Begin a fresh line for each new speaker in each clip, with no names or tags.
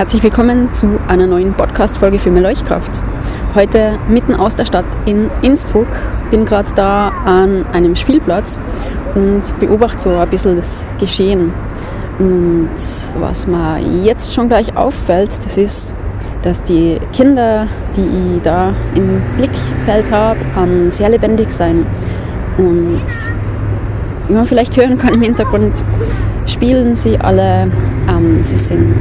Herzlich willkommen zu einer neuen Podcast-Folge für mehr Leuchtkraft. Heute mitten aus der Stadt in Innsbruck. Bin gerade da an einem Spielplatz und beobachte so ein bisschen das Geschehen. Und was mir jetzt schon gleich auffällt, das ist, dass die Kinder, die ich da im Blickfeld habe, sehr lebendig sein. Und wie man vielleicht hören kann im Hintergrund, spielen sie alle. Ähm, sie sind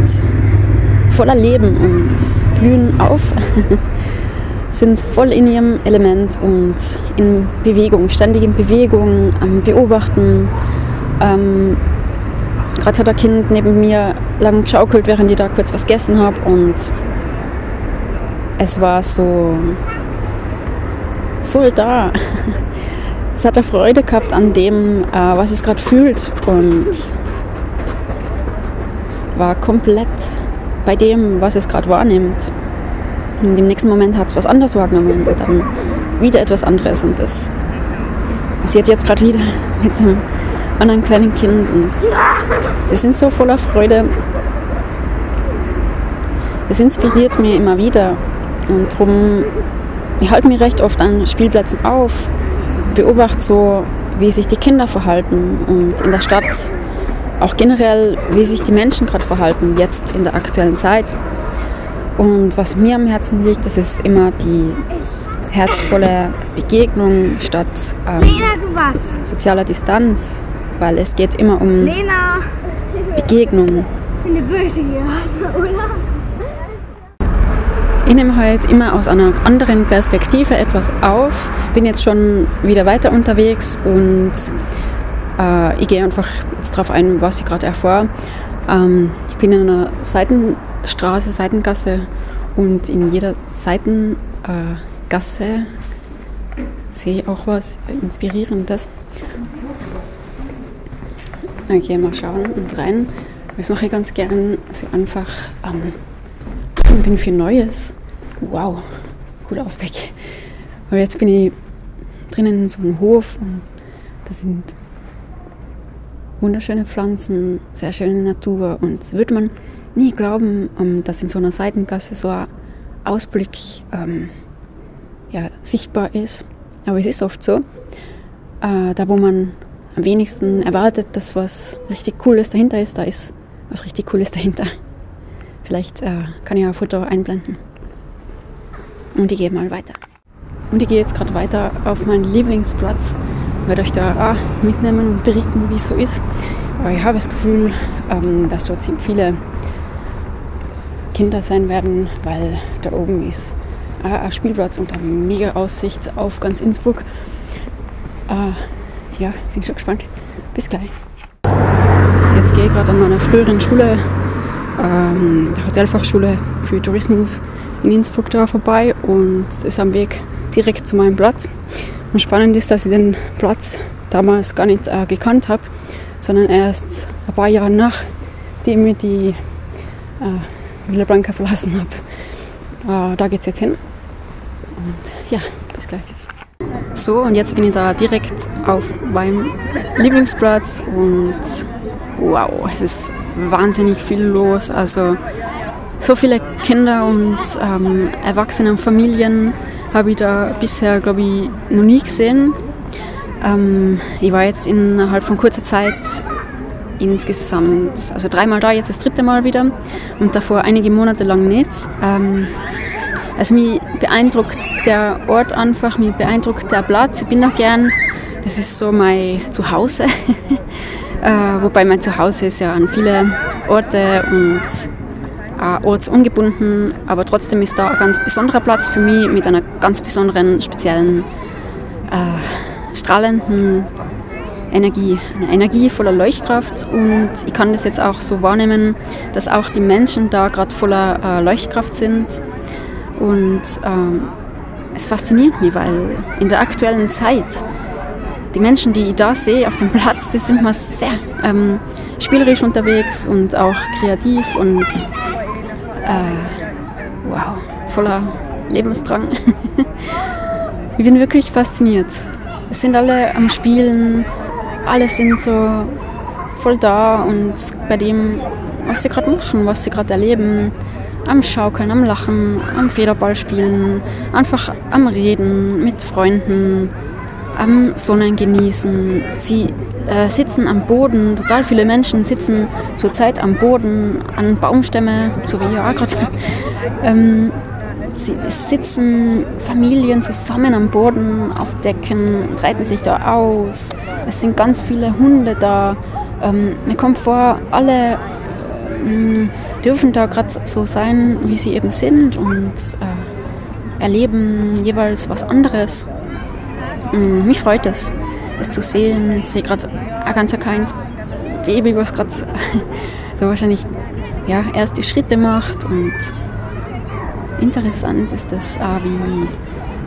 voller Leben und blühen auf, sind voll in ihrem Element und in Bewegung, ständig in Bewegung, am Beobachten. Ähm, Gerade hat ein Kind neben mir lang geschaukelt, während ich da kurz was gegessen habe und es war so voll da. Es hat eine Freude gehabt an dem, äh, was es gerade fühlt und war komplett bei dem, was es gerade wahrnimmt. Und im nächsten Moment hat es was anderes wahrgenommen und dann wieder etwas anderes. Und das passiert jetzt gerade wieder mit einem anderen kleinen Kind. Und sie sind so voller Freude. Es inspiriert mich immer wieder. Und darum, ich halte mich recht oft an Spielplätzen auf, beobachte so, wie sich die Kinder verhalten und in der Stadt auch generell, wie sich die Menschen gerade verhalten, jetzt in der aktuellen Zeit. Und was mir am Herzen liegt, das ist immer die herzvolle Begegnung statt ähm, sozialer Distanz, weil es geht immer um Lena. Begegnung. Ich bin böse hier, oder? Ich nehme heute immer aus einer anderen Perspektive etwas auf, bin jetzt schon wieder weiter unterwegs und äh, ich gehe einfach jetzt darauf ein, was ich gerade erfahre. Ähm, ich bin in einer Seitenstraße, Seitengasse und in jeder Seitengasse äh, sehe ich auch was Inspirierendes. Okay, mal schauen und rein. Das mache ich ganz gern. Also einfach ähm, ich bin für Neues. Wow, cooler Ausblick. Und jetzt bin ich drinnen in so einem Hof und da sind wunderschöne Pflanzen, sehr schöne Natur und würde man nie glauben, ähm, dass in so einer Seitengasse so ein Ausblick ähm, ja, sichtbar ist. Aber es ist oft so, äh, da wo man am wenigsten erwartet, dass was richtig Cooles dahinter ist, da ist was richtig Cooles dahinter. Vielleicht äh, kann ich ein Foto einblenden. Und ich gehe mal weiter. Und ich gehe jetzt gerade weiter auf meinen Lieblingsplatz werde euch da auch mitnehmen und berichten, wie es so ist. Aber ich habe das Gefühl, ähm, dass dort viele Kinder sein werden, weil da oben ist ein Spielplatz und eine mega Aussicht auf ganz Innsbruck. Äh, ja, bin schon gespannt. Bis gleich. Jetzt gehe ich gerade an meiner früheren Schule, ähm, der Hotelfachschule für Tourismus in Innsbruck da vorbei und ist am Weg direkt zu meinem Platz. Und spannend ist, dass ich den Platz damals gar nicht äh, gekannt habe, sondern erst ein paar Jahre nachdem ich die äh, Villa Blanca verlassen habe. Äh, da geht es jetzt hin. Und ja, bis gleich. So, und jetzt bin ich da direkt auf meinem Lieblingsplatz und wow, es ist wahnsinnig viel los. Also so viele Kinder und ähm, Erwachsene und Familien habe ich da bisher, glaube ich, noch nie gesehen. Ähm, ich war jetzt innerhalb von kurzer Zeit insgesamt, also dreimal da, jetzt das dritte Mal wieder und davor einige Monate lang nicht. Ähm, also mich beeindruckt der Ort einfach, mich beeindruckt der Platz. Ich bin auch gern, das ist so mein Zuhause. äh, wobei mein Zuhause ist ja an viele Orte und äh, ortsungebunden, aber trotzdem ist da ein ganz besonderer Platz für mich mit einer ganz besonderen, speziellen, äh, strahlenden Energie. Eine Energie voller Leuchtkraft und ich kann das jetzt auch so wahrnehmen, dass auch die Menschen da gerade voller äh, Leuchtkraft sind und ähm, es fasziniert mich, weil in der aktuellen Zeit die Menschen, die ich da sehe auf dem Platz, die sind mal sehr ähm, spielerisch unterwegs und auch kreativ und äh, wow, voller Lebensdrang. ich bin wirklich fasziniert. Es sind alle am Spielen, alle sind so voll da und bei dem, was sie gerade machen, was sie gerade erleben, am Schaukeln, am Lachen, am Federball spielen, einfach am Reden mit Freunden, am Sonnen genießen. Sie äh, sitzen am Boden, total viele Menschen sitzen zurzeit am Boden, an Baumstämme, so wie ich auch gerade. ähm, sie sitzen Familien zusammen am Boden auf Decken, reiten sich da aus. Es sind ganz viele Hunde da. Ähm, mir kommt vor, alle ähm, dürfen da gerade so sein, wie sie eben sind und äh, erleben jeweils was anderes. Ähm, mich freut es, es zu sehen. Ich sehe gerade ein ganz kleines Baby, was gerade so wahrscheinlich ja, erste Schritte macht und interessant ist äh, wie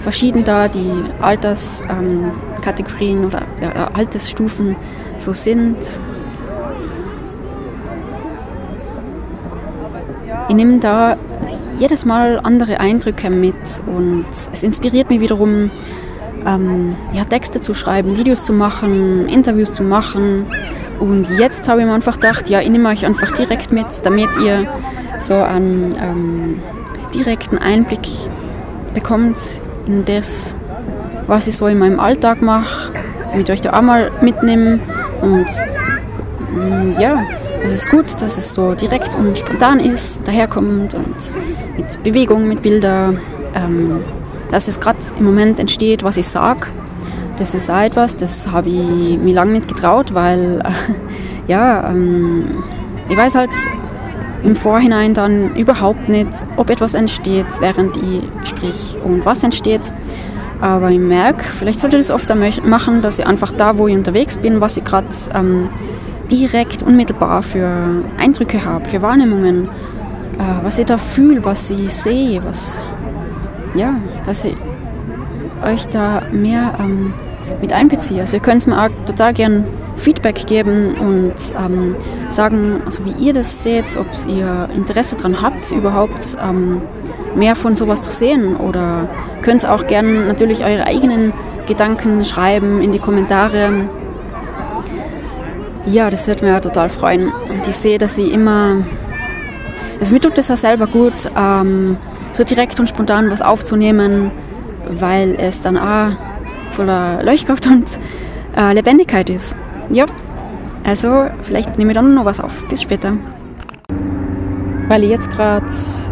verschieden da die Alterskategorien ähm, oder ja, Altersstufen so sind. Ich nehme da jedes Mal andere Eindrücke mit und es inspiriert mich wiederum, ähm, ja, Texte zu schreiben, Videos zu machen, Interviews zu machen. Und jetzt habe ich mir einfach gedacht, ja, ich nehme euch einfach direkt mit, damit ihr so einen ähm, direkten Einblick bekommt in das, was ich so in meinem Alltag mache, damit ich euch da auch mal mitnehme. Und mm, ja, es ist gut, dass es so direkt und spontan ist, daherkommt und mit Bewegung, mit Bildern, ähm, dass es gerade im Moment entsteht, was ich sage. Das ist auch etwas, das habe ich mir lange nicht getraut, weil ja, ähm, ich weiß halt im Vorhinein dann überhaupt nicht, ob etwas entsteht, während ich sprich und was entsteht. Aber ich merke, vielleicht sollte ich das öfter machen, dass ich einfach da, wo ich unterwegs bin, was ich gerade ähm, direkt, unmittelbar für Eindrücke habe, für Wahrnehmungen, äh, was ich da fühle, was ich sehe, was, ja, dass ich euch da mehr ähm, mit einbeziehe. Also ihr könnt mir auch total gern Feedback geben und ähm, sagen, also wie ihr das seht, ob ihr Interesse daran habt, überhaupt ähm, mehr von sowas zu sehen oder könnt auch gern natürlich eure eigenen Gedanken schreiben in die Kommentare ja, das würde auch total freuen. Und ich sehe, dass ich immer. Also mir tut es auch selber gut, ähm, so direkt und spontan was aufzunehmen, weil es dann auch voller Leuchtkraft und äh, Lebendigkeit ist. Ja, also vielleicht nehme ich dann noch was auf. Bis später. Weil ich jetzt gerade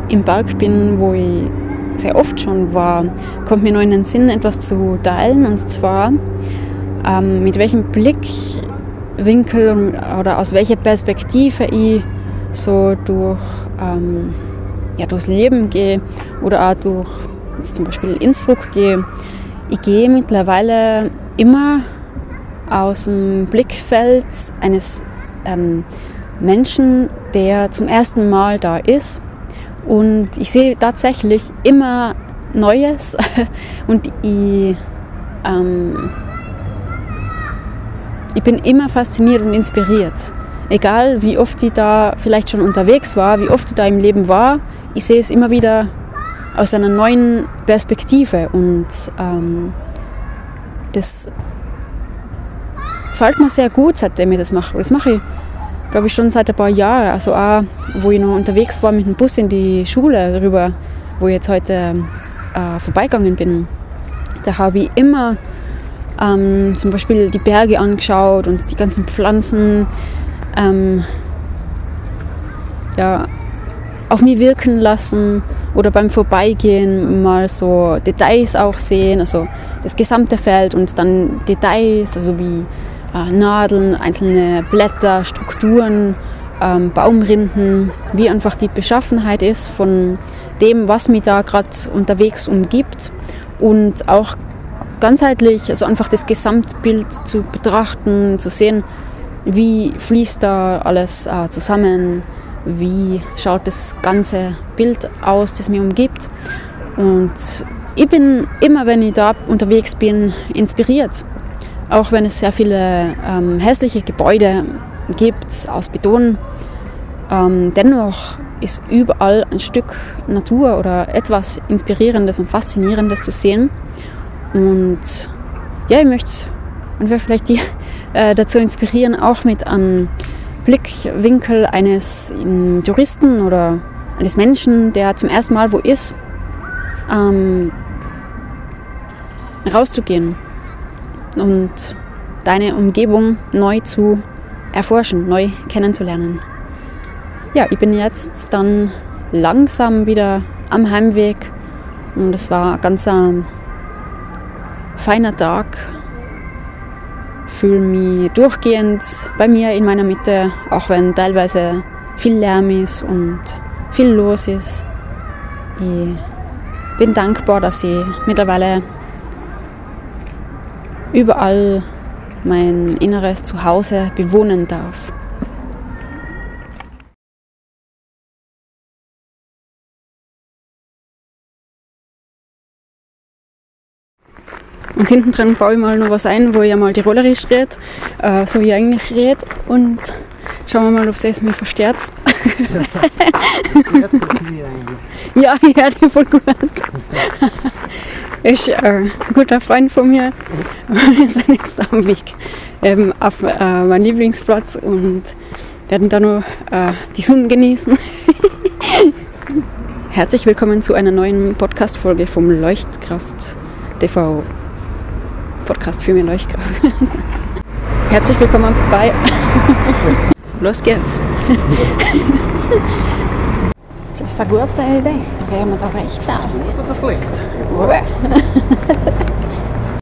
im Berg bin, wo ich sehr oft schon war, kommt mir noch in den Sinn, etwas zu teilen. Und zwar, ähm, mit welchem Blick Winkel oder aus welcher Perspektive ich so durch, ähm, ja, durchs Leben gehe oder auch durch zum Beispiel Innsbruck gehe. Ich gehe mittlerweile immer aus dem Blickfeld eines ähm, Menschen, der zum ersten Mal da ist. Und ich sehe tatsächlich immer Neues und ich ähm, ich bin immer fasziniert und inspiriert. Egal wie oft ich da vielleicht schon unterwegs war, wie oft ich da im Leben war, ich sehe es immer wieder aus einer neuen Perspektive und ähm, das fällt mir sehr gut, seitdem ich das mache. Das mache ich, glaube ich, schon seit ein paar Jahren. Also auch, wo ich noch unterwegs war mit dem Bus in die Schule rüber, wo ich jetzt heute äh, vorbeigegangen bin. Da habe ich immer ähm, zum Beispiel die Berge angeschaut und die ganzen Pflanzen ähm, ja, auf mich wirken lassen oder beim Vorbeigehen mal so Details auch sehen, also das gesamte Feld und dann Details, also wie äh, Nadeln, einzelne Blätter, Strukturen, ähm, Baumrinden, wie einfach die Beschaffenheit ist von dem, was mich da gerade unterwegs umgibt und auch ganzheitlich, also einfach das Gesamtbild zu betrachten, zu sehen, wie fließt da alles äh, zusammen, wie schaut das ganze Bild aus, das mir umgibt. Und ich bin immer, wenn ich da unterwegs bin, inspiriert. Auch wenn es sehr viele ähm, hässliche Gebäude gibt aus Beton. Ähm, dennoch ist überall ein Stück Natur oder etwas Inspirierendes und Faszinierendes zu sehen. Und ja, ich möchte und vielleicht die äh, dazu inspirieren, auch mit einem Blickwinkel eines Touristen oder eines Menschen, der zum ersten Mal wo ist, ähm, rauszugehen und deine Umgebung neu zu erforschen, neu kennenzulernen. Ja, ich bin jetzt dann langsam wieder am Heimweg und es war ein ganz ein feiner Tag. Fühle mich durchgehend bei mir in meiner Mitte, auch wenn teilweise viel Lärm ist und viel los ist. Ich bin dankbar, dass ich mittlerweile überall mein inneres Zuhause bewohnen darf. Und hinten dran baue ich mal noch was ein, wo ich einmal Tirolerisch rede, äh, so wie ich eigentlich rede. Und schauen wir mal, ob es mir versteht. ja, ich höre dich voll gut. ist äh, ein guter Freund von mir. Wir sind jetzt am Weg ähm, auf äh, meinen Lieblingsplatz und werden da noch äh, die Sonne genießen. Herzlich willkommen zu einer neuen Podcast-Folge vom Leuchtkraft TV. Podcast für mehr Leuchtkraft. Herzlich willkommen bei. Los geht's. Das ist eine gute Idee. Dann werden wir da rechts auf.
Perfekt.